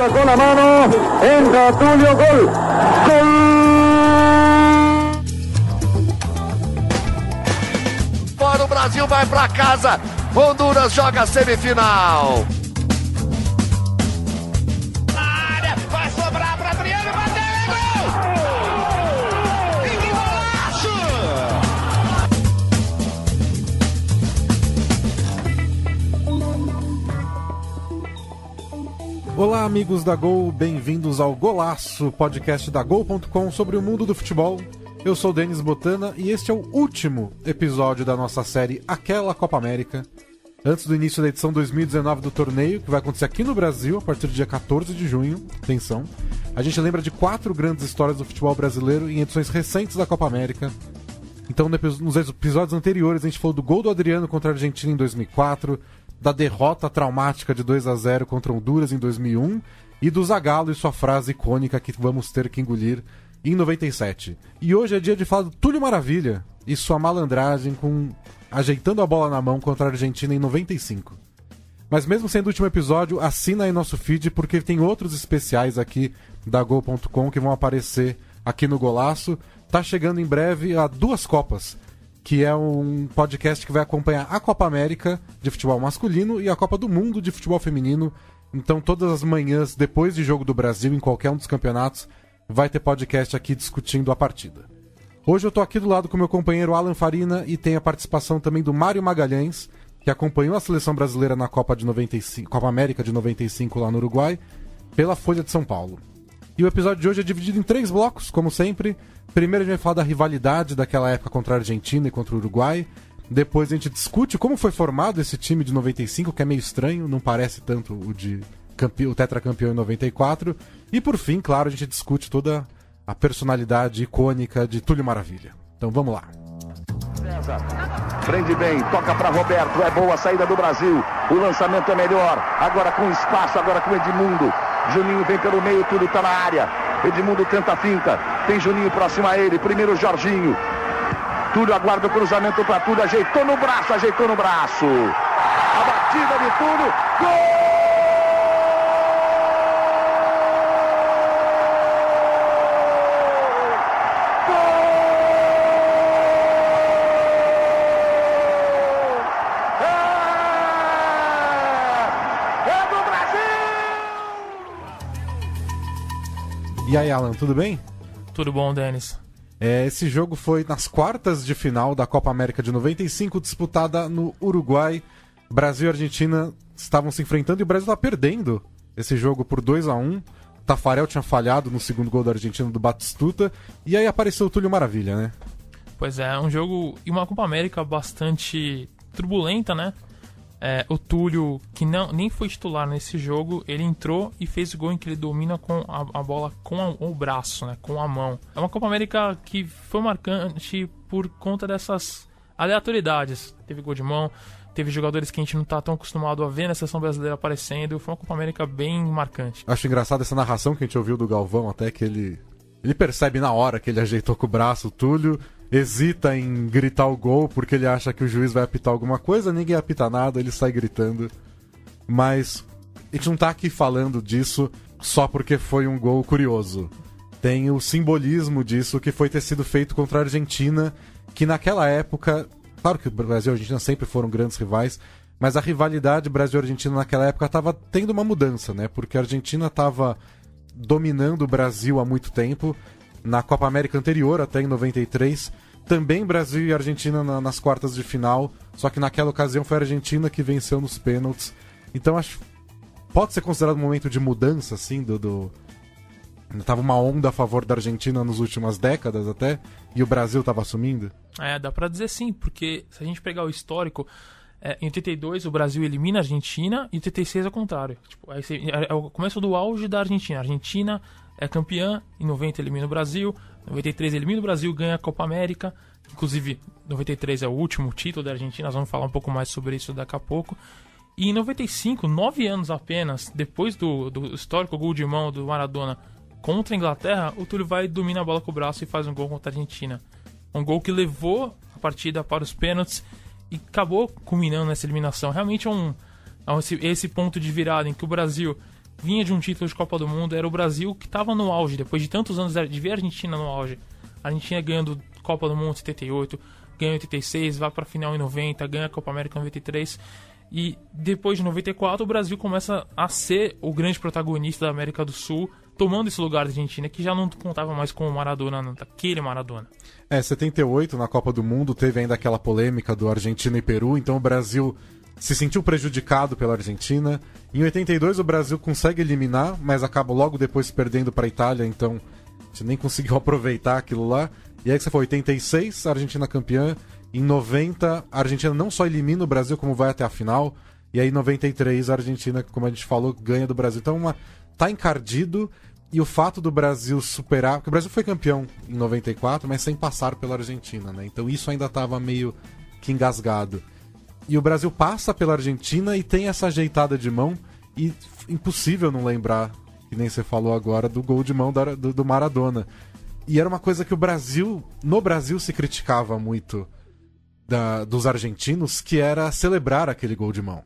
Tulio con la mano, entra Tulio, gol, gol. Fora o Brasil vai pra casa. Honduras joga semifinal. Olá, amigos da Gol, bem-vindos ao Golaço, podcast da Gol.com sobre o mundo do futebol. Eu sou Denis Botana e este é o último episódio da nossa série Aquela Copa América. Antes do início da edição 2019 do torneio, que vai acontecer aqui no Brasil a partir do dia 14 de junho, atenção. A gente lembra de quatro grandes histórias do futebol brasileiro em edições recentes da Copa América. Então, nos episódios anteriores, a gente falou do gol do Adriano contra a Argentina em 2004, da derrota traumática de 2 a 0 contra Honduras em 2001 e do Zagallo e sua frase icônica que vamos ter que engolir em 97. E hoje é dia de falar do Túlio Maravilha e sua malandragem com ajeitando a bola na mão contra a Argentina em 95. Mas mesmo sendo o último episódio, assina aí nosso feed porque tem outros especiais aqui da Gol.com que vão aparecer aqui no Golaço. Tá chegando em breve a duas Copas, que é um podcast que vai acompanhar a Copa América de futebol masculino e a Copa do Mundo de futebol feminino. Então todas as manhãs depois de jogo do Brasil em qualquer um dos campeonatos, vai ter podcast aqui discutindo a partida. Hoje eu tô aqui do lado com meu companheiro Alan Farina e tem a participação também do Mário Magalhães, que acompanhou a seleção brasileira na Copa de 95, Copa América de 95 lá no Uruguai, pela Folha de São Paulo. E o episódio de hoje é dividido em três blocos, como sempre. Primeiro a gente vai falar da rivalidade daquela época contra a Argentina e contra o Uruguai. Depois a gente discute como foi formado esse time de 95, que é meio estranho, não parece tanto o de o tetracampeão em 94. E por fim, claro, a gente discute toda a personalidade icônica de Túlio Maravilha. Então vamos lá. Prende bem, toca para Roberto, é boa a saída do Brasil. O lançamento é melhor. Agora com espaço, agora com Edmundo. Juninho vem pelo meio, tudo está na área. Edmundo tenta a finta. Tem Juninho próximo a ele. Primeiro Jorginho. Túlio aguarda o cruzamento para Túlio. Ajeitou no braço, ajeitou no braço. A batida de Túlio. Gol! E aí, Alan, tudo bem? Tudo bom, Denis? É, esse jogo foi nas quartas de final da Copa América de 95, disputada no Uruguai. Brasil e Argentina estavam se enfrentando e o Brasil estava perdendo esse jogo por 2 a 1 Tafarel tinha falhado no segundo gol da Argentina do Batistuta. E aí apareceu o Túlio Maravilha, né? Pois é, um jogo e uma Copa América bastante turbulenta, né? É, o Túlio, que não, nem foi titular nesse jogo, ele entrou e fez o gol em que ele domina com a, a bola com a, o braço, né, com a mão. É uma Copa América que foi marcante por conta dessas aleatoriedades. Teve gol de mão, teve jogadores que a gente não está tão acostumado a ver na seleção brasileira aparecendo. Foi uma Copa América bem marcante. Acho engraçado essa narração que a gente ouviu do Galvão, até que ele, ele percebe na hora que ele ajeitou com o braço o Túlio hesita em gritar o gol porque ele acha que o juiz vai apitar alguma coisa, ninguém apita nada, ele sai gritando. Mas a gente não tá aqui falando disso só porque foi um gol curioso. Tem o simbolismo disso que foi ter sido feito contra a Argentina, que naquela época, claro que o Brasil e a Argentina sempre foram grandes rivais, mas a rivalidade Brasil-Argentina naquela época estava tendo uma mudança, né? Porque a Argentina estava dominando o Brasil há muito tempo na Copa América anterior, até em 93. Também Brasil e Argentina na, nas quartas de final, só que naquela ocasião foi a Argentina que venceu nos pênaltis. Então acho pode ser considerado um momento de mudança assim do, do... tava uma onda a favor da Argentina nas últimas décadas até e o Brasil tava assumindo. É, dá para dizer sim, porque se a gente pegar o histórico, é, em 82 o Brasil elimina a Argentina e em 86 é o contrário. Tipo, aí é, é o começo do auge da Argentina. A Argentina é campeã, em 90 elimina o Brasil, 93 elimina o Brasil, ganha a Copa América. Inclusive, 93 é o último título da Argentina, nós vamos falar um pouco mais sobre isso daqui a pouco. E em 95, nove anos apenas, depois do, do histórico gol de mão do Maradona contra a Inglaterra, o Túlio vai domina a bola com o braço e faz um gol contra a Argentina. Um gol que levou a partida para os pênaltis e acabou culminando nessa eliminação. Realmente é um, é esse, esse ponto de virada em que o Brasil vinha de um título de Copa do Mundo, era o Brasil que estava no auge, depois de tantos anos de ver a Argentina no auge. A Argentina ganhando Copa do Mundo em 78, ganha em 86, vai para a final em 90, ganha a Copa América em 93. E depois de 94, o Brasil começa a ser o grande protagonista da América do Sul, tomando esse lugar da Argentina, que já não contava mais com o Maradona, não, aquele Maradona. É, 78, na Copa do Mundo, teve ainda aquela polêmica do Argentina e Peru, então o Brasil se sentiu prejudicado pela Argentina. Em 82 o Brasil consegue eliminar, mas acaba logo depois perdendo para a Itália, então gente nem conseguiu aproveitar aquilo lá. E aí que você foi 86, a Argentina campeã. Em 90, a Argentina não só elimina o Brasil, como vai até a final. E aí em 93, a Argentina, como a gente falou, ganha do Brasil. Então uma, tá encardido. E o fato do Brasil superar. Porque o Brasil foi campeão em 94, mas sem passar pela Argentina, né? Então isso ainda estava meio que engasgado. E o Brasil passa pela Argentina e tem essa ajeitada de mão. E impossível não lembrar, que nem você falou agora, do gol de mão do, do Maradona. E era uma coisa que o Brasil, no Brasil, se criticava muito da, dos argentinos, que era celebrar aquele gol de mão.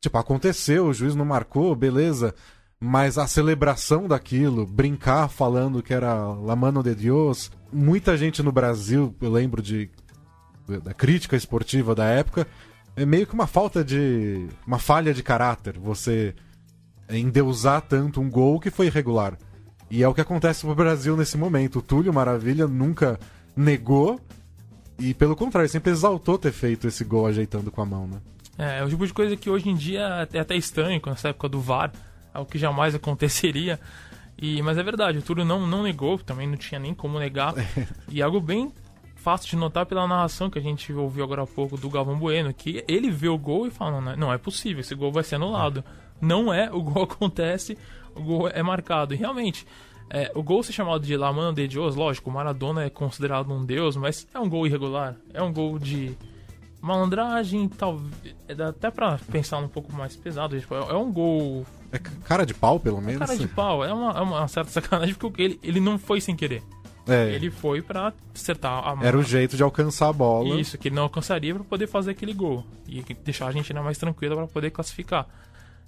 Tipo, aconteceu, o juiz não marcou, beleza. Mas a celebração daquilo, brincar falando que era La Mano de Dios, muita gente no Brasil, eu lembro de da crítica esportiva da época, é meio que uma falta de. uma falha de caráter. Você endeusar tanto um gol que foi irregular. E é o que acontece no Brasil nesse momento. O Túlio Maravilha nunca negou e, pelo contrário, sempre exaltou ter feito esse gol ajeitando com a mão, né? É, é o tipo de coisa que hoje em dia é até estranho, nessa época do VAR, é o que jamais aconteceria. E, mas é verdade, o Túlio não, não negou, também não tinha nem como negar. e algo bem fácil de notar pela narração que a gente ouviu agora há pouco do Galvão Bueno, que ele vê o gol e fala, não, não é possível, esse gol vai ser anulado. Não é, o gol acontece, o gol é marcado. E realmente, é, o gol ser chamado de La Mano de Deus, lógico, o Maradona é considerado um deus, mas é um gol irregular, é um gol de malandragem, talvez, é, dá até pra pensar um pouco mais pesado, tipo, é, é um gol... É cara de pau, pelo menos? É cara de pau, é uma, é uma certa sacanagem, porque ele, ele não foi sem querer. É. Ele foi para acertar a. Era o jeito de alcançar a bola. Isso, que ele não alcançaria para poder fazer aquele gol. E deixar a Argentina mais tranquila para poder classificar.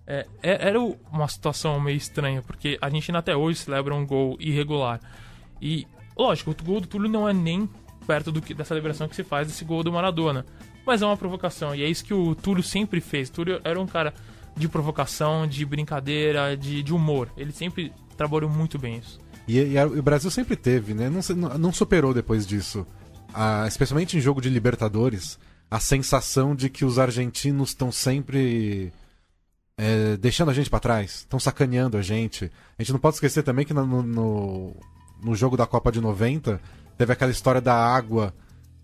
É, é, era uma situação meio estranha, porque a Argentina até hoje celebra um gol irregular. E, lógico, o gol do Túlio não é nem perto do que, da celebração que se faz desse gol do Maradona. Mas é uma provocação, e é isso que o Túlio sempre fez. O Túlio era um cara de provocação, de brincadeira, de, de humor. Ele sempre trabalhou muito bem isso. E, e, o Brasil sempre teve, né? Não, não superou depois disso. Especialmente em jogo de Libertadores, a sensação de que os argentinos estão sempre é, deixando a gente para trás, estão sacaneando a gente. A gente não pode esquecer também que no, no, no, jogo da Copa de 90 teve aquela história da água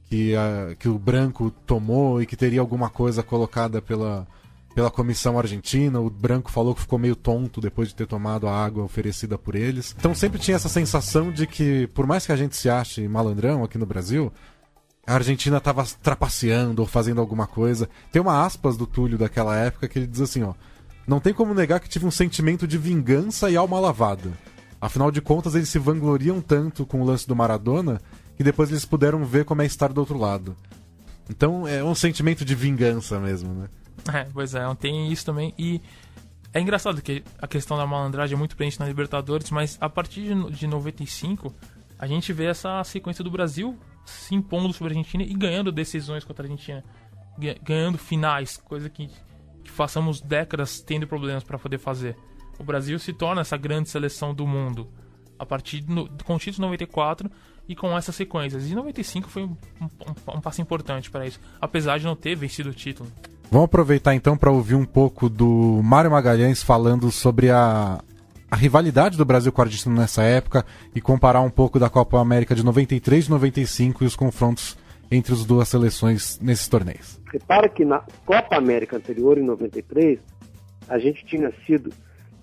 que, a, que o branco tomou e que teria alguma coisa colocada pela, pela comissão argentina. O branco falou que ficou meio tonto depois de ter tomado a água oferecida por eles. Então sempre tinha essa sensação de que, por mais que a gente se ache malandrão aqui no Brasil, a Argentina estava trapaceando ou fazendo alguma coisa. Tem uma aspas do Túlio daquela época que ele diz assim, ó. Não tem como negar que tive um sentimento de vingança e alma lavada. Afinal de contas, eles se vangloriam tanto com o lance do Maradona que depois eles puderam ver como é estar do outro lado. Então é um sentimento de vingança mesmo, né? É, pois é, tem isso também. E é engraçado que a questão da malandragem é muito presente na Libertadores, mas a partir de, de 95, a gente vê essa sequência do Brasil se impondo sobre a Argentina e ganhando decisões contra a Argentina. Ganhando finais, coisa que, que passamos décadas tendo problemas para poder fazer. O Brasil se torna essa grande seleção do mundo a partir do, com o título 94 e com essas sequências. E 95 foi um, um, um passo importante para isso, apesar de não ter vencido o título. Vamos aproveitar então para ouvir um pouco do Mário Magalhães falando sobre a, a rivalidade do Brasil com a Argentina nessa época e comparar um pouco da Copa América de 93 e 95 e os confrontos entre as duas seleções nesses torneios. Repara que na Copa América anterior, em 93, a gente tinha sido,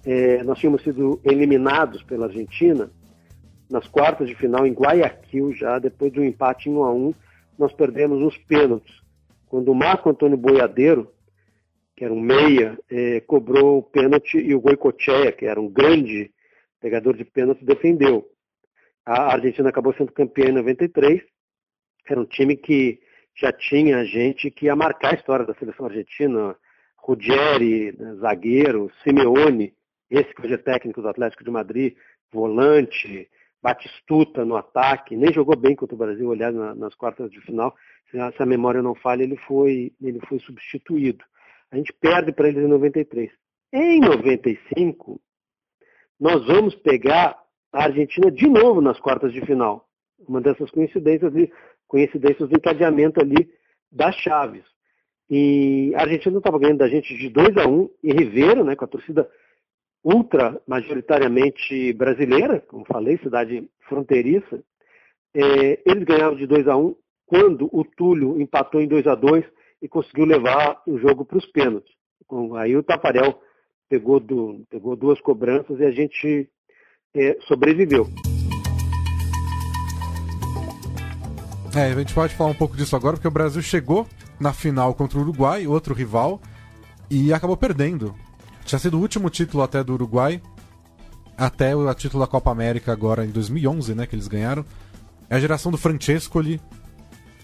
é, nós tínhamos sido eliminados pela Argentina nas quartas de final em Guayaquil já, depois de um empate em 1 a 1 nós perdemos os pênaltis quando o Marco Antônio Boiadeiro, que era um meia, eh, cobrou o pênalti e o Goicoechea, que era um grande pegador de pênalti, defendeu. A Argentina acabou sendo campeã em 93. Era um time que já tinha gente que ia marcar a história da seleção argentina. Ruggeri, zagueiro, Simeone, esse que hoje é técnico do Atlético de Madrid, volante, Batistuta no ataque, nem jogou bem contra o Brasil, aliás, na, nas quartas de final. Se a, se a, memória não falha, ele foi, ele foi substituído. A gente perde para eles em 93. Em 95, nós vamos pegar a Argentina de novo nas quartas de final. Uma dessas coincidências, coincidências do encadeamento ali das chaves. E a Argentina estava ganhando da gente de 2 a 1 um, em Ribeiro, né, com a torcida ultra majoritariamente brasileira, como falei, cidade fronteiriça, é, eles ganharam de 2 a 1 um, quando o Túlio empatou em 2 a 2 e conseguiu levar o jogo para os pênaltis. Aí o Tafarel pegou, do, pegou duas cobranças e a gente é, sobreviveu. É, a gente pode falar um pouco disso agora, porque o Brasil chegou na final contra o Uruguai, outro rival, e acabou perdendo. Tinha sido o último título até do Uruguai, até o título da Copa América agora em 2011, né, que eles ganharam. É a geração do Francescoli.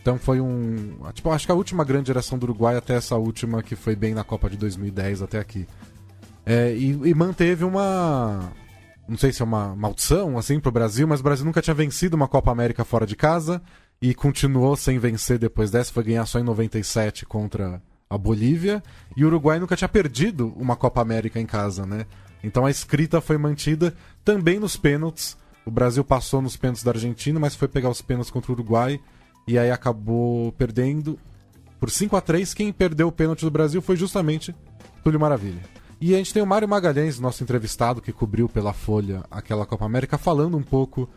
Então foi um, tipo, acho que a última grande geração do Uruguai até essa última que foi bem na Copa de 2010 até aqui. É, e, e, manteve uma, não sei se é uma maldição assim pro Brasil, mas o Brasil nunca tinha vencido uma Copa América fora de casa e continuou sem vencer depois dessa, foi ganhar só em 97 contra a Bolívia, e o Uruguai nunca tinha perdido uma Copa América em casa, né? Então a escrita foi mantida também nos pênaltis. O Brasil passou nos pênaltis da Argentina, mas foi pegar os pênaltis contra o Uruguai e aí acabou perdendo por 5 a 3 Quem perdeu o pênalti do Brasil foi justamente Túlio Maravilha. E a gente tem o Mário Magalhães, nosso entrevistado, que cobriu pela Folha aquela Copa América, falando um pouco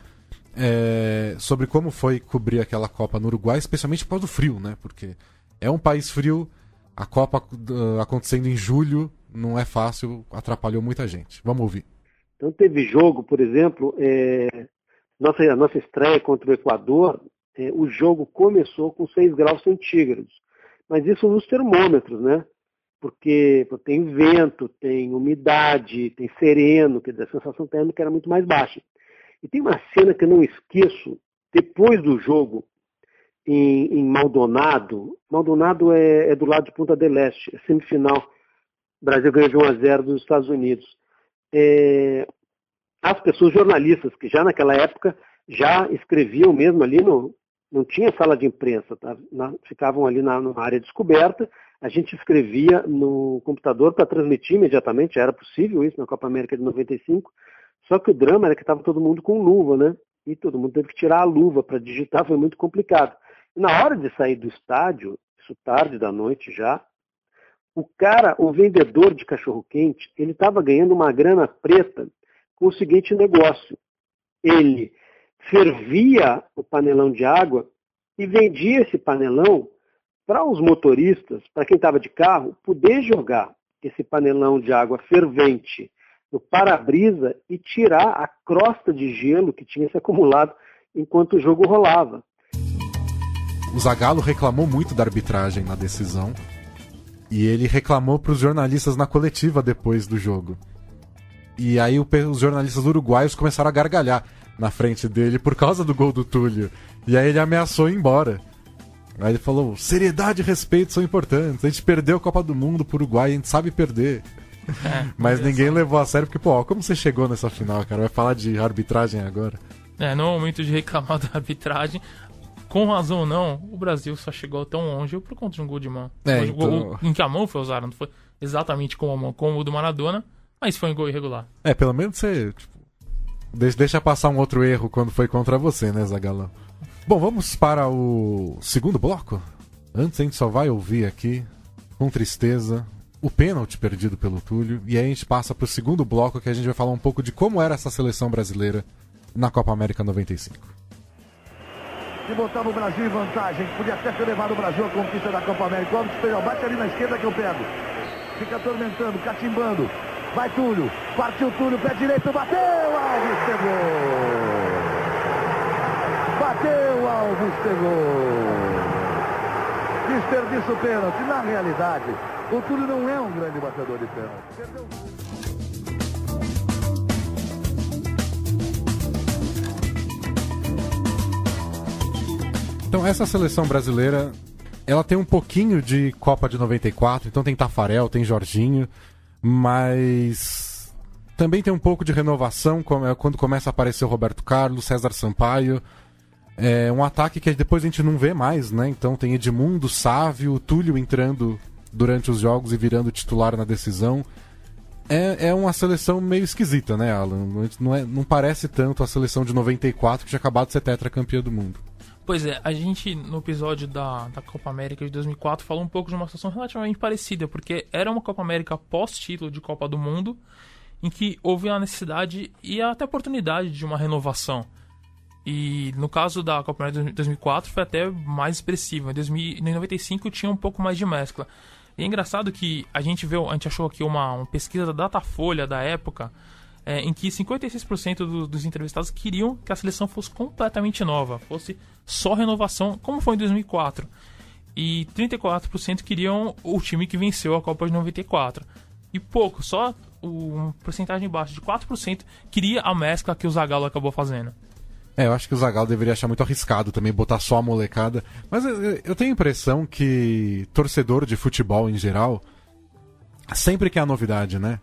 é, sobre como foi cobrir aquela Copa no Uruguai, especialmente por causa do frio, né? Porque é um país frio, a Copa uh, acontecendo em julho não é fácil, atrapalhou muita gente. Vamos ouvir. Então teve jogo, por exemplo, é, nossa, a nossa estreia contra o Equador, é, o jogo começou com 6 graus centígrados. Mas isso nos termômetros, né? Porque, tem vento, tem umidade, tem sereno, quer dizer, a sensação térmica era muito mais baixa. E tem uma cena que eu não esqueço, depois do jogo, em, em Maldonado. Maldonado é, é, do lado de Punta del Este, é semifinal. O Brasil ganhou de 1 a 0 dos Estados Unidos. É, as pessoas jornalistas que já naquela época já escreviam mesmo ali no não tinha sala de imprensa, tá? na, ficavam ali na, na, área descoberta, a gente escrevia no computador para transmitir imediatamente, era possível isso na Copa América de 95, só que o drama era que estava todo mundo com luva, né? E todo mundo teve que tirar a luva para digitar, foi muito complicado. Na hora de sair do estádio, isso tarde da noite já, o cara, o vendedor de cachorro-quente, ele estava ganhando uma grana preta com o seguinte negócio. Ele fervia o panelão de água e vendia esse panelão para os motoristas, para quem estava de carro, poder jogar esse panelão de água fervente no para-brisa e tirar a crosta de gelo que tinha se acumulado enquanto o jogo rolava. O Zagallo reclamou muito da arbitragem na decisão. E ele reclamou para os jornalistas na coletiva depois do jogo. E aí os jornalistas uruguaios começaram a gargalhar na frente dele por causa do gol do Túlio. E aí ele ameaçou ir embora. Aí ele falou: seriedade e respeito são importantes. A gente perdeu a Copa do Mundo pro Uruguai, a gente sabe perder. É, Mas ninguém levou a sério, porque, pô, como você chegou nessa final, cara? Vai falar de arbitragem agora? É, no momento de reclamar da arbitragem, com razão ou não, o Brasil só chegou tão longe por conta de um gol de mão. É, então... Em que a mão foi usada, não foi exatamente com a mão, como o do Maradona, mas foi um gol irregular. É, pelo menos você tipo, deixa passar um outro erro quando foi contra você, né, Zagalão? Bom, vamos para o segundo bloco. Antes a gente só vai ouvir aqui, com tristeza, o pênalti perdido pelo Túlio. E aí a gente passa para o segundo bloco que a gente vai falar um pouco de como era essa seleção brasileira na Copa América 95 que botava o Brasil em vantagem. Podia até ter levado o Brasil à conquista da Copa América. Alves Pereira, bate ali na esquerda que eu pego. Fica atormentando, catimbando. Vai Túlio, partiu Túlio, pé direito, bateu, Alves pegou. Bateu, Alves pegou. Desperdiça o pênalti. Na realidade, o Túlio não é um grande batedor de pênalti. Então, essa seleção brasileira, ela tem um pouquinho de Copa de 94, então tem Tafarel, tem Jorginho, mas também tem um pouco de renovação é, quando começa a aparecer o Roberto Carlos, César Sampaio. É um ataque que depois a gente não vê mais, né? Então tem Edmundo, Sávio, Túlio entrando durante os jogos e virando titular na decisão. É, é uma seleção meio esquisita, né, Alan? Não, é, não parece tanto a seleção de 94 que tinha acabado de ser tetracampeã do mundo. Pois é, a gente no episódio da, da Copa América de 2004 falou um pouco de uma situação relativamente parecida, porque era uma Copa América pós-título de Copa do Mundo, em que houve a necessidade e até oportunidade de uma renovação. E no caso da Copa América de 2004 foi até mais expressivo. Em 1995 tinha um pouco mais de mescla. E é engraçado que a gente viu, a gente achou aqui uma, uma pesquisa da Datafolha da época, é, em que 56% do, dos entrevistados queriam que a seleção fosse completamente nova, fosse só renovação, como foi em 2004. E 34% queriam o time que venceu a Copa de 94. E pouco, só uma porcentagem baixa de 4% queria a mescla que o Zagallo acabou fazendo. É, eu acho que o Zagallo deveria achar muito arriscado também botar só a molecada. Mas eu, tenho a impressão que torcedor de futebol em geral sempre quer a novidade, né?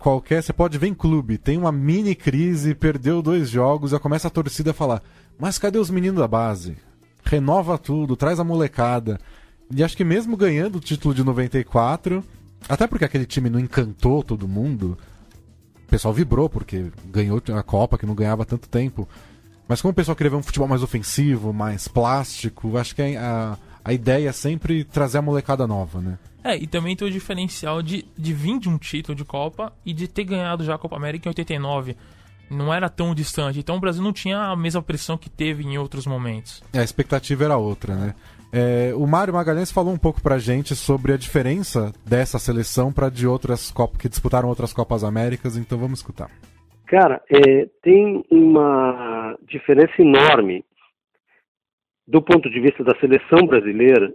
Qualquer, você pode ver em clube, tem uma mini crise, perdeu dois jogos, já começa a torcida a falar: "Mas cadê os meninos da base? Renova tudo, traz a molecada". E acho que mesmo ganhando o título de 94, até porque aquele time não encantou todo mundo, o pessoal vibrou porque ganhou a Copa que não ganhava tanto tempo. Mas como o pessoal queria ver um futebol mais ofensivo, mais plástico, acho que a, a ideia é sempre trazer a molecada nova, né? É, e também tem o diferencial de, de vir de um título de Copa e de ter ganhado já a Copa América em 89. Não era tão distante. Então o Brasil não tinha a mesma pressão que teve em outros momentos. É, a expectativa era outra, né? É, o Mário Magalhães falou um pouco pra gente sobre a diferença dessa seleção para de outras Copas que disputaram outras Copas Américas, então vamos escutar. Cara, é, tem uma diferença enorme do ponto de vista da seleção brasileira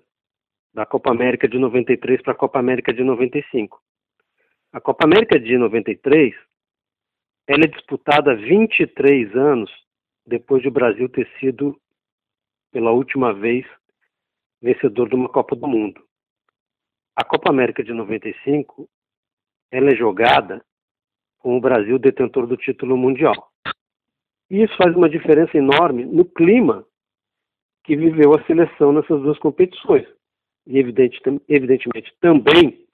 da Copa América de 93 para a Copa América de 95. A Copa América de 93 ela é disputada há 23 anos depois de o Brasil ter sido, pela última vez, vencedor de uma Copa do Mundo. A Copa América de 95 ela é jogada com o Brasil detentor do título mundial. E isso faz uma diferença enorme no clima que viveu a seleção nessas duas competições. E evidente, evidentemente também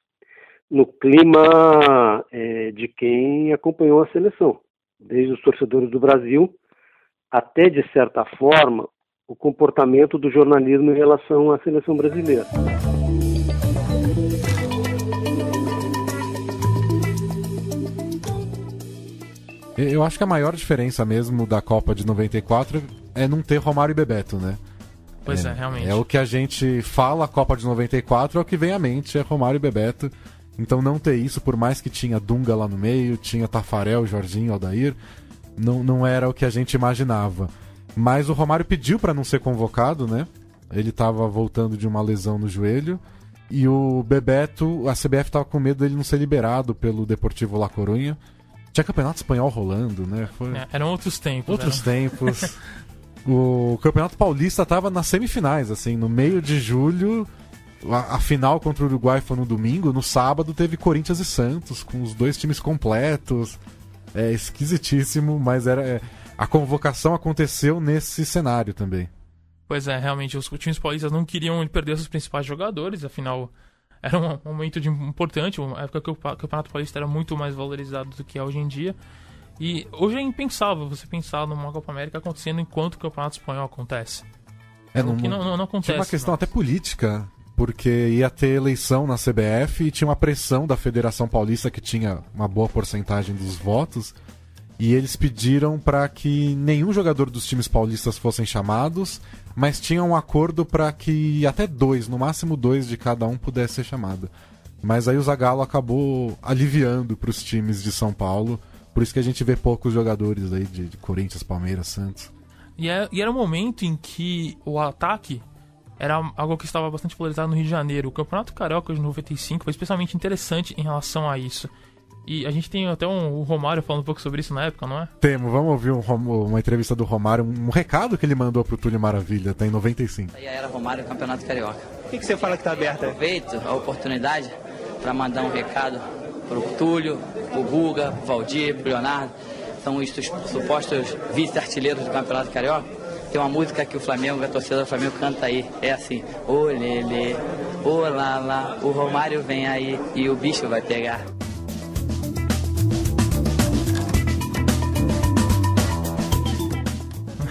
no clima é, de quem acompanhou a seleção, desde os torcedores do Brasil até, de certa forma, o comportamento do jornalismo em relação à seleção brasileira. Eu acho que a maior diferença mesmo da Copa de 94 é não ter Romário e Bebeto, né? Pois é, é, realmente. É o que a gente fala, a Copa de 94 é o que vem à mente, é Romário e Bebeto. Então não ter isso, por mais que tinha Dunga lá no meio, tinha Tafarel, Jorginho, Aldair, não, não era o que a gente imaginava. Mas o Romário pediu para não ser convocado, né? Ele estava voltando de uma lesão no joelho. E o Bebeto, a CBF estava com medo dele não ser liberado pelo Deportivo La Coruña. Tinha campeonato espanhol rolando, né? Foi... É, eram outros tempos. Outros eram... tempos. o Campeonato Paulista estava nas semifinais, assim, no meio de julho. A, a, final contra o Uruguai foi no domingo. No sábado teve Corinthians e Santos, com os dois times completos. É esquisitíssimo, mas era. É, a convocação aconteceu nesse cenário também. Pois é, realmente, os times paulistas não queriam perder seus principais jogadores, afinal, era um momento de importante, uma época que o Campeonato Paulista era muito mais valorizado do que é hoje em dia. E hoje é impensável você pensar numa Copa América acontecendo enquanto o Campeonato Espanhol acontece. É, não, não, não, não acontece. Tinha uma questão até política, porque ia ter eleição na CBF e tinha uma pressão da Federação Paulista que tinha uma boa porcentagem dos votos. E eles pediram para que nenhum jogador dos times paulistas fossem chamados, mas tinha um acordo para que até dois, no máximo dois de cada um pudesse ser chamado. Mas aí o Zagallo acabou aliviando para os times de São Paulo por isso que a gente vê poucos jogadores aí de, de Corinthians, Palmeiras, Santos. E, é, e, era um momento em que o ataque era algo que estava bastante valorizado no Rio de Janeiro. O Campeonato Carioca de 95 foi especialmente interessante em relação a isso. E a gente tem até um, o Romário falando um pouco sobre isso na época, não é? Temos, vamos ouvir um, uma entrevista do Romário, um, um recado que ele mandou pro Túlio Maravilha, tá em 95. Aí era Romário Campeonato Carioca. O que, que você fala que tá aberto? Aproveito a oportunidade para mandar um recado pro Túlio, pro Guga, pro Valdir, pro Leonardo. São os supostos vice-artilheiros do Campeonato Carioca. Tem uma música que o Flamengo, a torcida do Flamengo canta aí. É assim, ô lele, ô lá, o Romário vem aí e o bicho vai pegar.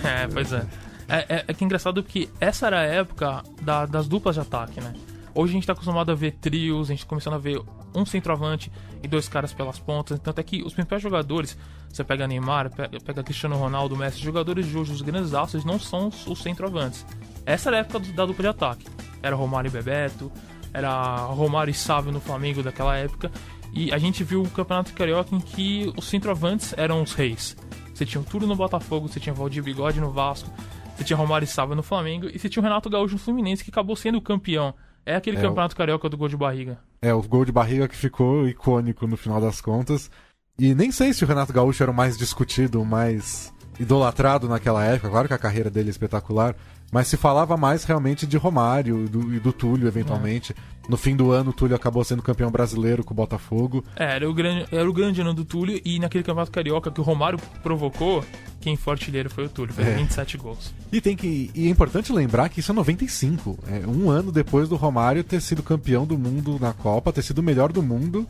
É, pois é. É, é, é que é engraçado que essa era a época da- das duplas de ataque, né? Hoje a gente tá acostumado a ver trios, a gente tá começando a ver um centroavante e dois caras pelas pontas. Tanto é que os principais jogadores, você pega Neymar, pega, Cristiano Ronaldo, Messi, jogadores de hoje, os grandes astros, não são os, centroavantes. Essa era a época da dupla de ataque. Era Romário e Bebeto, era Romário e Sávio no Flamengo daquela época. E a gente viu o Campeonato Carioca em que os centroavantes eram os reis. Você tinha o Túlio no Botafogo, você tinha Valdir Bigode no Vasco, você tinha Romário e Sávio no Flamengo e você tinha o Renato Gaúcho no Fluminense que acabou sendo campeão. É aquele É, campeonato carioca do gol de barriga. É, o gol de barriga que ficou icônico no final das contas. E nem sei se o Renato Gaúcho era o mais discutido, o mais idolatrado naquela época. Claro que a carreira dele é espetacular. Mas se falava mais realmente de Romário e do, e do Túlio, eventualmente. No fim do ano, o Túlio acabou sendo campeão brasileiro com o Botafogo. É, era o grande, era o grande ano do Túlio e naquele campeonato carioca que o Romário provocou, quem foi artilheiro foi o Túlio, fez É. 27 gols. E tem que. E é importante lembrar que isso é 95. É um ano depois do Romário ter sido campeão do mundo na Copa, ter sido o melhor do mundo.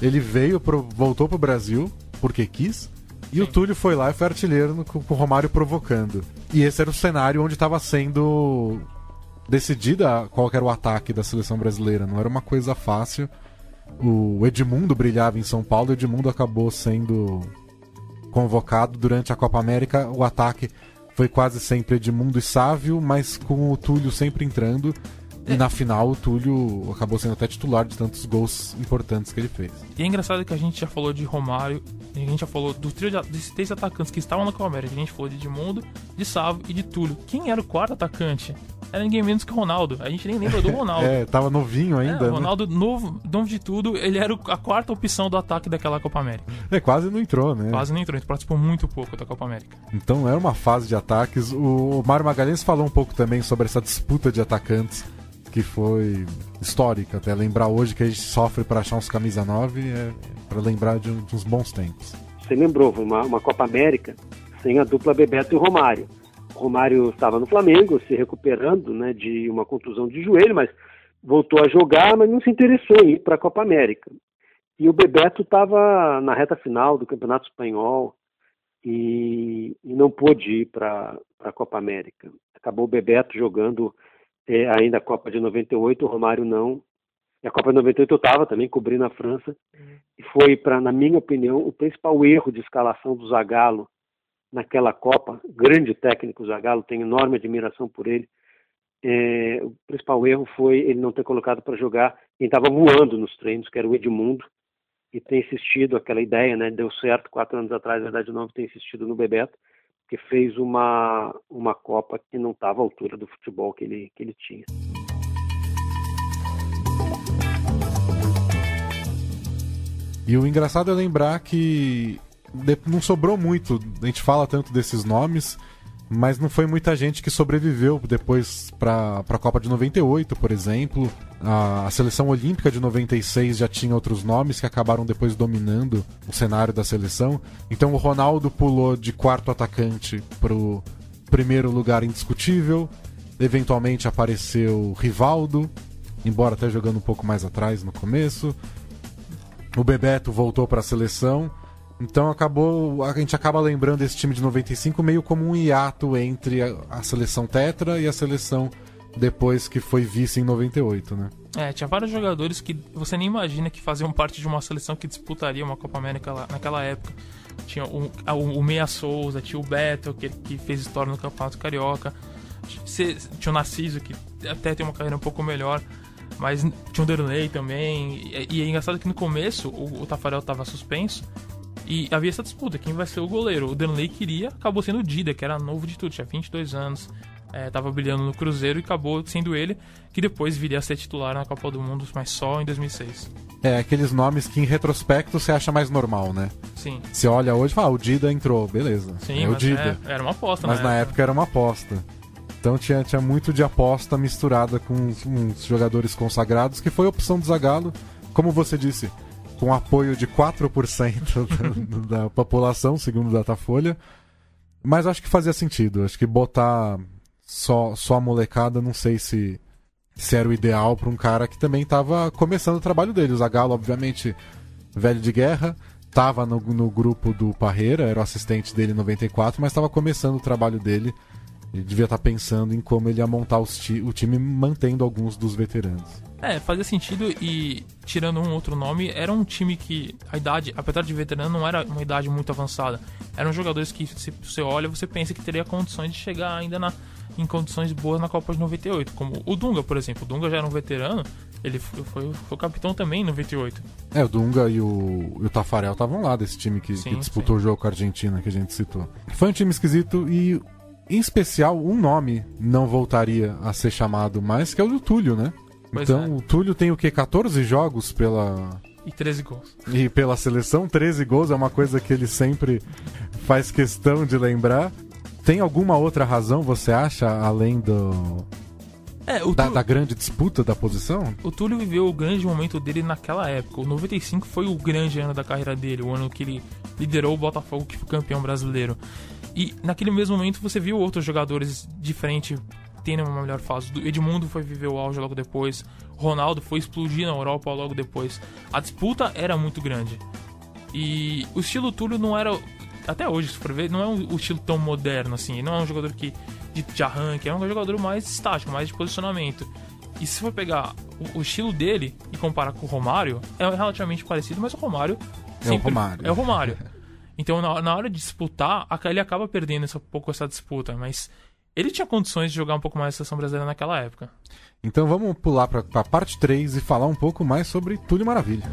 Ele veio, pro, voltou pro Brasil, porque quis. E o Túlio foi lá e foi artilheiro no- com, o Romário provocando. E esse era o cenário onde estava sendo decidida qual era o ataque da seleção brasileira. Não era uma coisa fácil. O Edmundo brilhava em São Paulo, o Edmundo acabou sendo convocado durante a Copa América. O ataque foi quase sempre Edmundo e Sávio, mas com o Túlio sempre entrando. E na final o Túlio acabou sendo até titular de tantos gols importantes que ele fez. E é engraçado que a gente já falou de Romário, a gente já falou do trio de, desses três atacantes que estavam na Copa América. A gente falou de Edmundo, de Sávio e de Túlio. Quem era o quarto atacante? Era ninguém menos que o Ronaldo. A gente nem lembra do Ronaldo. É, tava novinho É, ainda. o né? Ronaldo, novo, novo de tudo, ele era a quarta opção do ataque daquela Copa América. É, quase não entrou, né? Quase não entrou, ele participou muito pouco da Copa América. Então era uma fase de ataques. O o Mário Magalhães falou um pouco também sobre essa disputa de atacantes que foi histórica. Até lembrar hoje que a gente sofre para achar uns camisa 9 é para lembrar de, um- de uns bons tempos. Você lembrou, uma, uma Copa América sem a dupla Bebeto e Romário. O Romário estava no Flamengo, se recuperando né, de uma contusão de joelho, mas voltou a jogar, mas não se interessou em ir para a Copa América. E o Bebeto estava na reta final do Campeonato Espanhol e, e não pôde ir para a Copa América. Acabou o Bebeto jogando eh, ainda a Copa de 98, o Romário não. E a Copa de 98 eu estava também cobrindo a França e foi para, na minha opinião, o principal erro de escalação do Zagallo naquela Copa. Grande técnico Zagallo, tenho enorme admiração por ele. É, o principal erro foi ele não ter colocado para jogar quem estava voando nos treinos, que era o Edmundo, e tem insistido aquela ideia, né? Deu certo quatro anos atrás, na verdade, não tem insistido no Bebeto, que fez uma uma Copa que não estava à altura do futebol que ele que ele tinha. E o engraçado é lembrar que não sobrou muito. A gente fala tanto desses nomes, mas não foi muita gente que sobreviveu depois para a Copa de 98, por exemplo. A, a seleção olímpica de 96 já tinha outros nomes que acabaram depois dominando o cenário da seleção. Então o Ronaldo pulou de quarto atacante pro primeiro lugar indiscutível. Eventualmente apareceu Rivaldo, embora até jogando um pouco mais atrás no começo. O Bebeto voltou para a seleção. Então acabou, a gente acaba lembrando esse time de 95 meio como um hiato entre a, a seleção Tetra e a seleção depois que foi vice em 98, né? É, tinha vários jogadores que você nem imagina que faziam parte de uma seleção que disputaria uma Copa América lá, naquela época. Tinha o, o, o Meia Souza, tinha o Beto, que, que fez história no Campeonato Carioca. Tinha o Narciso, que até tem uma carreira um pouco melhor. Mas tinha o Derlei também. E, e é engraçado que no começo o, o Tafarel estava suspenso. E havia essa disputa, quem vai ser o goleiro? O Danley queria, acabou sendo o Dida, que era novo de tudo, tinha 22 anos, é, tava brilhando no Cruzeiro e acabou sendo ele, que depois viria a ser titular na Copa do Mundo, mas só em 2006. É, aqueles nomes que em retrospecto você acha mais normal, né? Sim, Você olha hoje e fala, ah, o Dida entrou, beleza. sim, é o mas Dida. é- era uma aposta, Mas né? na época era uma aposta. Então tinha, tinha muito de aposta misturada com uns, uns jogadores consagrados, que foi a opção do Zagallo. Como você disse, com apoio de 4% da, da população, segundo o Datafolha. Mas acho que fazia sentido. Acho que botar só, só a molecada, não sei se, se era o ideal para um cara que também estava começando o trabalho dele. O Zagallo, obviamente, velho de guerra, estava no, no grupo do Parreira, era o assistente dele em 94, mas estava começando o trabalho dele. Ele devia estar tá pensando em como ele ia montar ti o time mantendo alguns dos veteranos. É, fazia sentido e, tirando um outro nome, era um time que a idade, apesar de veterano, não era uma idade muito avançada. Eram jogadores que, se você olha, você pensa que teria condições de chegar ainda na, em condições boas na Copa de 98. Como o Dunga, por exemplo. O Dunga já era um veterano, ele foi, foi, foi capitão também em 98. É, o Dunga e o, e o Tafarel estavam lá desse time que, sim, que disputou sim. o jogo com a Argentina, que a gente citou. Foi um time esquisito e, em especial, um nome não voltaria a ser chamado mais, que é o do Túlio, né? Pois então, é. o Túlio tem o quê? 14 jogos pela. E 13 gols. E pela seleção, 13 gols é uma coisa que ele sempre faz questão de lembrar. Tem alguma outra razão, você acha, além do. É, da, Túlio... da, grande disputa da posição? O Túlio viveu o grande momento dele naquela época. O 95 foi o grande ano da carreira dele, o ano que ele liderou o Botafogo, que foi campeão brasileiro. E naquele mesmo momento você viu outros jogadores de frente tendo uma melhor fase. Edmundo foi viver o auge logo depois. Ronaldo foi explodir na Europa logo depois. A disputa era muito grande. E o estilo Túlio não era. Até hoje, se for ver, não é um, estilo tão moderno assim. Não é um jogador que de, de arranque, é um jogador mais estático, mais de posicionamento. E se for pegar o, o, estilo dele e comparar com o Romário, é relativamente parecido, mas o Romário. É o Romário. É o Romário. Então, na, na hora de disputar, ele acaba perdendo essa, um pouco essa disputa. Mas ele tinha condições de jogar um pouco mais a seleção brasileira naquela época. Então vamos pular para a parte 3 e falar um pouco mais sobre Túlio Maravilha.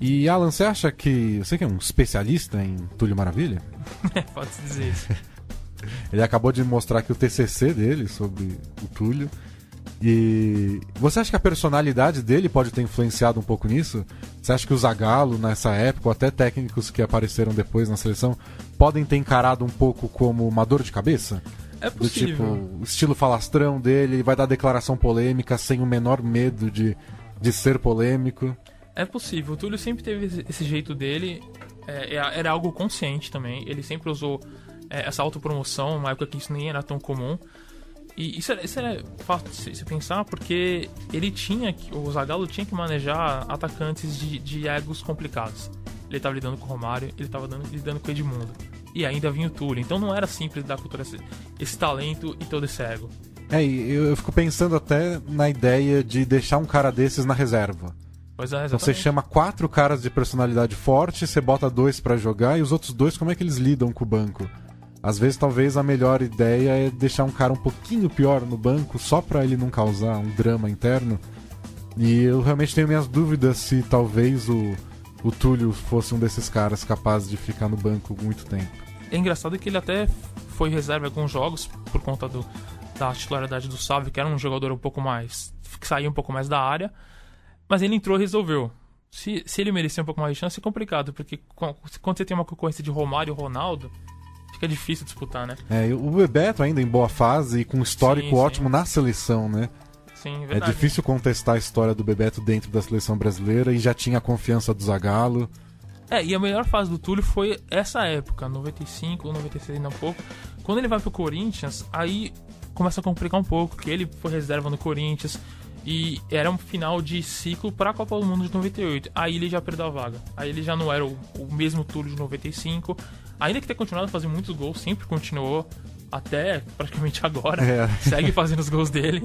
E Alan, você acha que. Você que é um especialista em Túlio Maravilha? Pode-se dizer isso. Ele acabou de mostrar aqui o TCC dele sobre o Túlio. E você acha que a personalidade dele pode ter influenciado um pouco nisso? Você acha que o Zagallo, nessa época, ou até técnicos que apareceram depois na seleção, podem ter encarado um pouco como uma dor de cabeça? É possível. Do tipo, o estilo falastrão dele, vai dar declaração polêmica sem o menor medo de, de ser polêmico. É possível. O Túlio sempre teve esse jeito dele. É, é, era algo consciente também. Ele sempre usou é, essa autopromoção, uma época que isso nem era tão comum. E isso era, isso era fácil de se pensar porque ele tinha que, o Zagallo tinha que manejar atacantes de, de egos complicados. Ele estava lidando com o Romário, ele estava lidando com o Edmundo. E ainda vinha o Túlio. Então não era simples dar cultura esse, esse talento e todo esse ego. É, e eu, eu fico pensando até na ideia de deixar um cara desses na reserva. Pois é, então você chama quatro caras de personalidade forte, você bota dois para jogar e os outros dois como é que eles lidam com o banco? Às vezes, talvez a melhor ideia é deixar um cara um pouquinho pior no banco, só para ele não causar um drama interno. E eu realmente tenho minhas dúvidas se talvez o, o Túlio fosse um desses caras capazes de ficar no banco muito tempo. É engraçado que ele até foi reserva em alguns jogos por conta do, da titularidade do Salve, que era um jogador um pouco mais. que saía um pouco mais da área. Mas ele entrou e resolveu. Se, se ele merecia um pouco mais de chance, é complicado, porque quando você tem uma concorrência de Romário e Ronaldo, fica difícil disputar, né? É, o Bebeto ainda em boa fase e com um histórico sim, ótimo sim. na seleção, né? Sim, é verdade. É difícil contestar a história do Bebeto dentro da seleção brasileira e já tinha a confiança do Zagallo. É, e a melhor fase do Túlio foi essa época, 95 ou 96 ainda um pouco. Quando ele vai pro Corinthians, aí começa a complicar um pouco, que ele foi reserva no Corinthians e era um final de ciclo para a Copa do Mundo de 98. Aí ele já perdeu a vaga. Aí ele já não era o, o mesmo Túlio de 95 ainda que tenha continuado a fazer muitos gols, sempre continuou até praticamente agora. É. Segue fazendo os gols dele.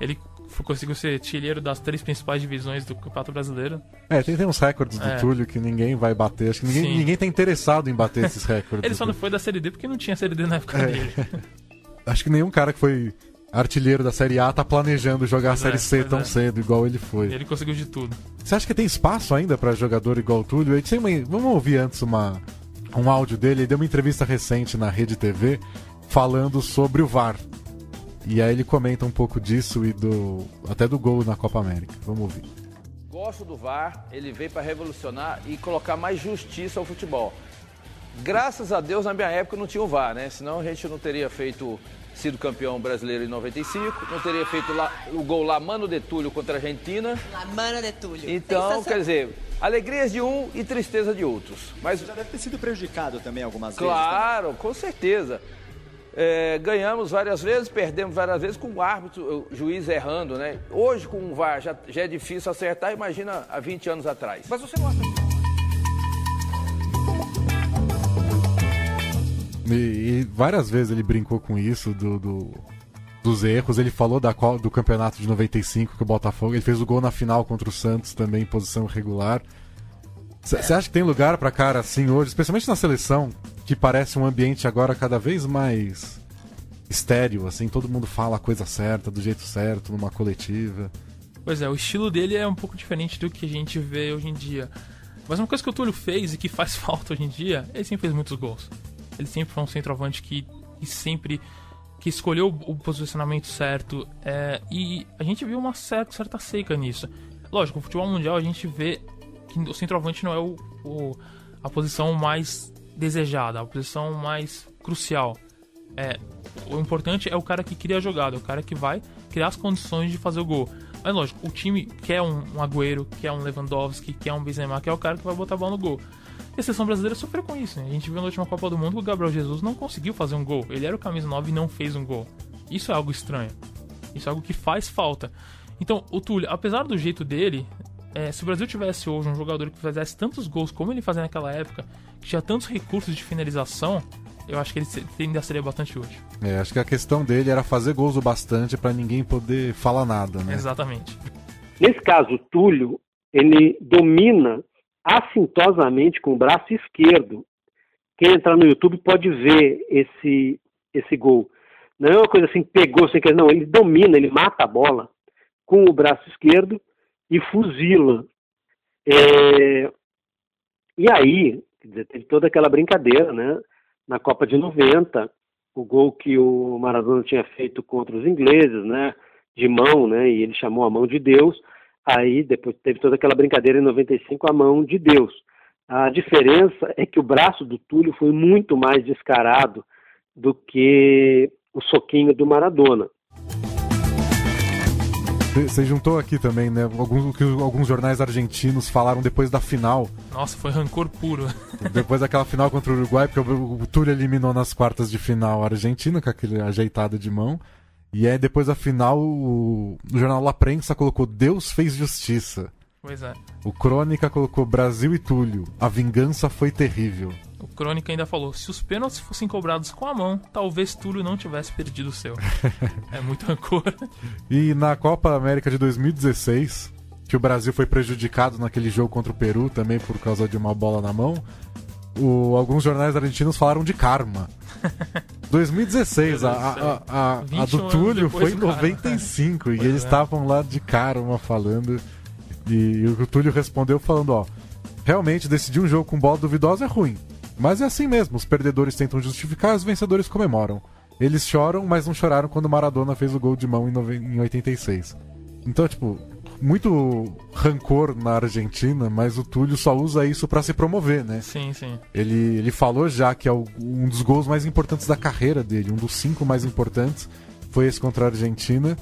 Ele conseguiu ser artilheiro das três principais divisões do Campeonato Brasileiro. É, tem, tem uns recordes do é. Túlio que ninguém vai bater. Acho que ninguém, ninguém tá interessado em bater esses recordes. Ele só não foi da Série D porque não tinha Série D na época é. dele. Acho que nenhum cara que foi artilheiro da Série A tá planejando jogar pois a Série é, C tão é. cedo, igual ele foi. Ele conseguiu de tudo. Você acha que tem espaço ainda para jogador igual o Túlio? Vamos ouvir antes uma, um áudio dele, ele deu uma entrevista recente na Rede TV falando sobre o VAR. E aí ele comenta um pouco disso e do até do gol na Copa América. Vamos ouvir. Gosto do VAR, ele veio para revolucionar e colocar mais justiça ao futebol. Graças a Deus, na minha época não tinha o VAR, né? Senão a gente não teria feito, sido campeão brasileiro em 95, não teria feito lá, o gol lá, Mano de Túlio contra a Argentina. La mano de Túlio. Então, quer dizer, alegrias de um e tristeza de outros. Mas, Já deve ter sido prejudicado também algumas vezes. claro, com certeza. É, ganhamos várias vezes, perdemos várias vezes com o árbitro, o juiz errando, né? Hoje, com o VAR, já, já é difícil acertar, imagina há 20 anos atrás. Mas você gosta de E, e várias vezes ele brincou com isso, do, do- dos erros. Ele falou da, do campeonato de 95 que o Botafogo. Ele fez o gol na final contra o Santos também em posição regular. Você acha que tem lugar pra cara assim hoje, especialmente na seleção, que parece um ambiente agora cada vez mais estéreo, assim, todo mundo fala a coisa certa, do jeito certo, numa coletiva. Pois é, o estilo dele é um pouco diferente do que a gente vê hoje em dia. Mas uma coisa que o Túlio fez e que faz falta hoje em dia, ele sempre fez muitos gols. Ele sempre foi um centroavante que, que sempre que escolheu o posicionamento certo. é, e a gente viu uma certa, certa seca nisso. Lógico, no futebol mundial a gente vê que o centroavante não é o, o- a posição mais desejada, a posição mais crucial. É, o importante é o cara que cria a jogada, o cara que vai criar as condições de fazer o gol. Mas lógico, o time quer um, um Agüero, quer um Lewandowski, quer um Benzema, que é o cara que vai botar a bola no gol. E a seleção brasileira sofreu com isso. Né? A gente viu na última Copa do Mundo que o Gabriel Jesus não conseguiu fazer um gol. Ele era o camisa 9 e não fez um gol. Isso é algo estranho. Isso é algo que faz falta. Então, o Túlio, apesar do jeito dele, é, se o Brasil tivesse hoje um jogador que fizesse tantos gols como ele fazia naquela época, que tinha tantos recursos de finalização, eu acho que ele ainda seria bastante útil. É, acho que a questão dele era fazer gols o bastante pra ninguém poder falar nada, né? Exatamente. Nesse caso, o Túlio, ele domina assintosamente com o braço esquerdo. Quem entrar no YouTube pode ver esse, esse gol. Não é uma coisa assim, pegou sem querer, não. Ele domina, ele mata a bola com o braço esquerdo e fuzila. É, E aí, dizer, teve toda aquela brincadeira, né? Na Copa de 90, o gol que o Maradona tinha feito contra os ingleses, né? De mão, né? E ele chamou a mão de Deus. Aí depois teve toda aquela brincadeira em 95, a mão de Deus. A diferença é que o braço do Túlio foi muito mais descarado do que o soquinho do Maradona. Você juntou aqui também, né? Alguns, o que alguns jornais argentinos falaram depois da final. Nossa, foi rancor puro. Depois daquela final contra o Uruguai, porque o, o Túlio eliminou nas quartas de final a Argentina com aquele ajeitado de mão. E aí depois da final, o, o jornal La Prensa colocou Deus fez justiça. Pois é. O Crônica colocou Brasil e Túlio. A vingança foi terrível. O Crônica ainda falou: se os pênaltis fossem cobrados com a mão, talvez Túlio não tivesse perdido o seu. é muito rancor. E na Copa América de 2016, que o Brasil foi prejudicado naquele jogo contra o Peru também por causa de uma bola na mão, o- alguns jornais argentinos falaram de karma. 2016, a, a, a, a 20 do Túlio foi em do karma. 95 e eles é. estavam lá de karma falando. E, o Túlio respondeu falando: ó, realmente decidir um jogo com bola duvidosa é ruim. Mas é assim mesmo, os perdedores tentam justificar, os vencedores comemoram. Eles choram, mas não choraram quando Maradona fez o gol de mão em 86. Então, tipo, muito rancor na Argentina, mas o Túlio só usa isso pra se promover, né? Sim, sim. Ele, ele falou já que é o- um dos gols mais importantes da carreira dele, um dos cinco mais importantes, foi esse contra a Argentina.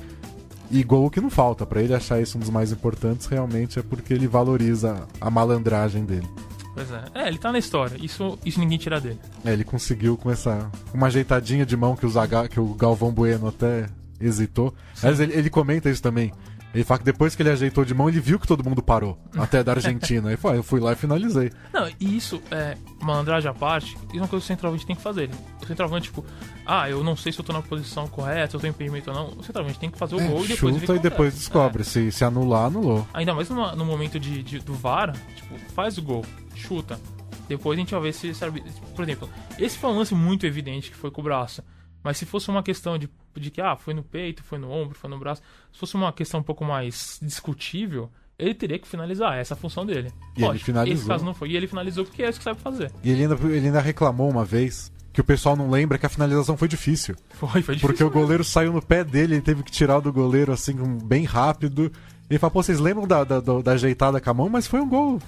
E gol que não falta, pra ele achar isso um dos mais importantes, realmente é porque ele valoriza a malandragem dele. Pois é. É, ele tá na história. Isso, isso ninguém tira dele. É, ele conseguiu com essa. Uma ajeitadinha de mão que o, Zaga, que o Galvão Bueno até hesitou. Mas ele, ele comenta isso também. Ele fala que depois que ele ajeitou de mão, ele viu que todo mundo parou. Até da Argentina. Aí foi, eu fui lá e finalizei. Não, e isso é malandragem à parte, isso é uma coisa que o centroavante tem que fazer. O centroavante, tipo, ah, eu não sei se eu tô na posição correta, se eu tô impedimento ou não. O centroavante tem que fazer o gol e depois É, Chuta e depois descobre. Se, se anular, anulou. É. Ainda mais numa- no momento de, de- do VAR, tipo, faz o gol, chuta. Depois a gente vai ver se serve. Por exemplo, esse foi um lance muito evidente que foi com o braço. Mas se fosse uma questão de, de que, ah, foi no peito, foi no ombro, foi no braço. Se fosse uma questão um pouco mais discutível, ele teria que finalizar. Essa é a função dele. E ele finalizou. Esse caso não foi. E ele finalizou porque é isso que sabe fazer. E ele ainda, ele ainda reclamou uma vez que o pessoal não lembra que a finalização foi difícil. Foi, foi difícil. Porque o goleiro saiu no pé dele, ele teve que tirar o do goleiro assim, bem rápido. Ele fala, pô, vocês lembram da, da, da- da ajeitada com a mão? Mas foi um gol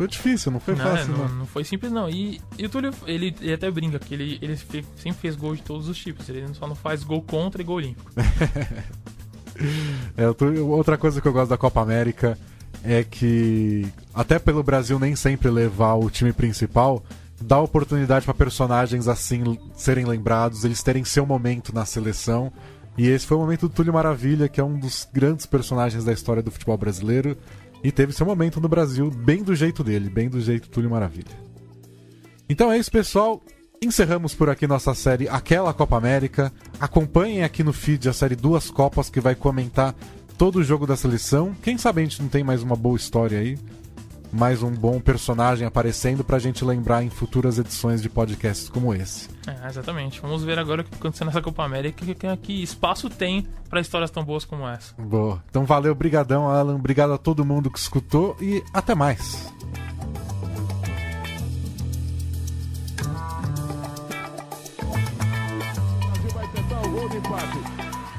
Foi difícil, não foi Não, fácil, não, não. não foi simples não. E, e o Túlio, ele, ele até brinca que ele, ele sempre fez gol de todos os tipos. Ele só não faz gol contra e gol limpo. É, tô- outra coisa que eu gosto da Copa América é que, até pelo Brasil nem sempre levar o time principal, dá oportunidade para personagens assim serem lembrados, eles terem seu momento na seleção. E esse foi o momento do Túlio Maravilha, que é um dos grandes personagens da história do futebol brasileiro. E teve seu momento no Brasil, bem do jeito dele, bem do jeito Túlio Maravilha. Então é isso, pessoal. Encerramos por aqui nossa série Aquela Copa América. Acompanhem aqui no feed a série Duas Copas, que vai comentar todo o jogo da seleção. Quem sabe a gente não tem mais uma boa história aí. Mais um bom personagem aparecendo pra gente lembrar em futuras edições de podcasts como esse. É, exatamente. Vamos ver agora o que acontecendo nessa Copa América. Que, que, que espaço tem pra histórias tão boas como essa. Boa. Então valeu, brigadão, Alan. Obrigado a todo mundo que escutou e até mais.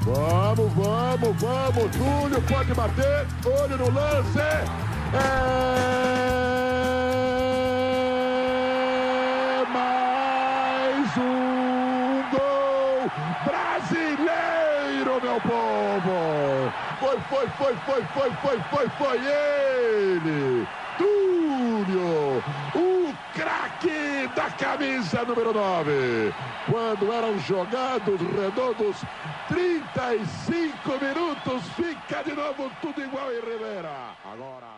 Vamos, vamos, vamos. Túlio pode bater. Olho no lance. É mais um gol brasileiro, meu povo. Foi, foi, foi, foi, foi, foi, foi, foi ele. Túlio, o craque da camisa número 9. Quando eram jogados redondos 35 minutos, fica de novo tudo igual em Rivera. Agora.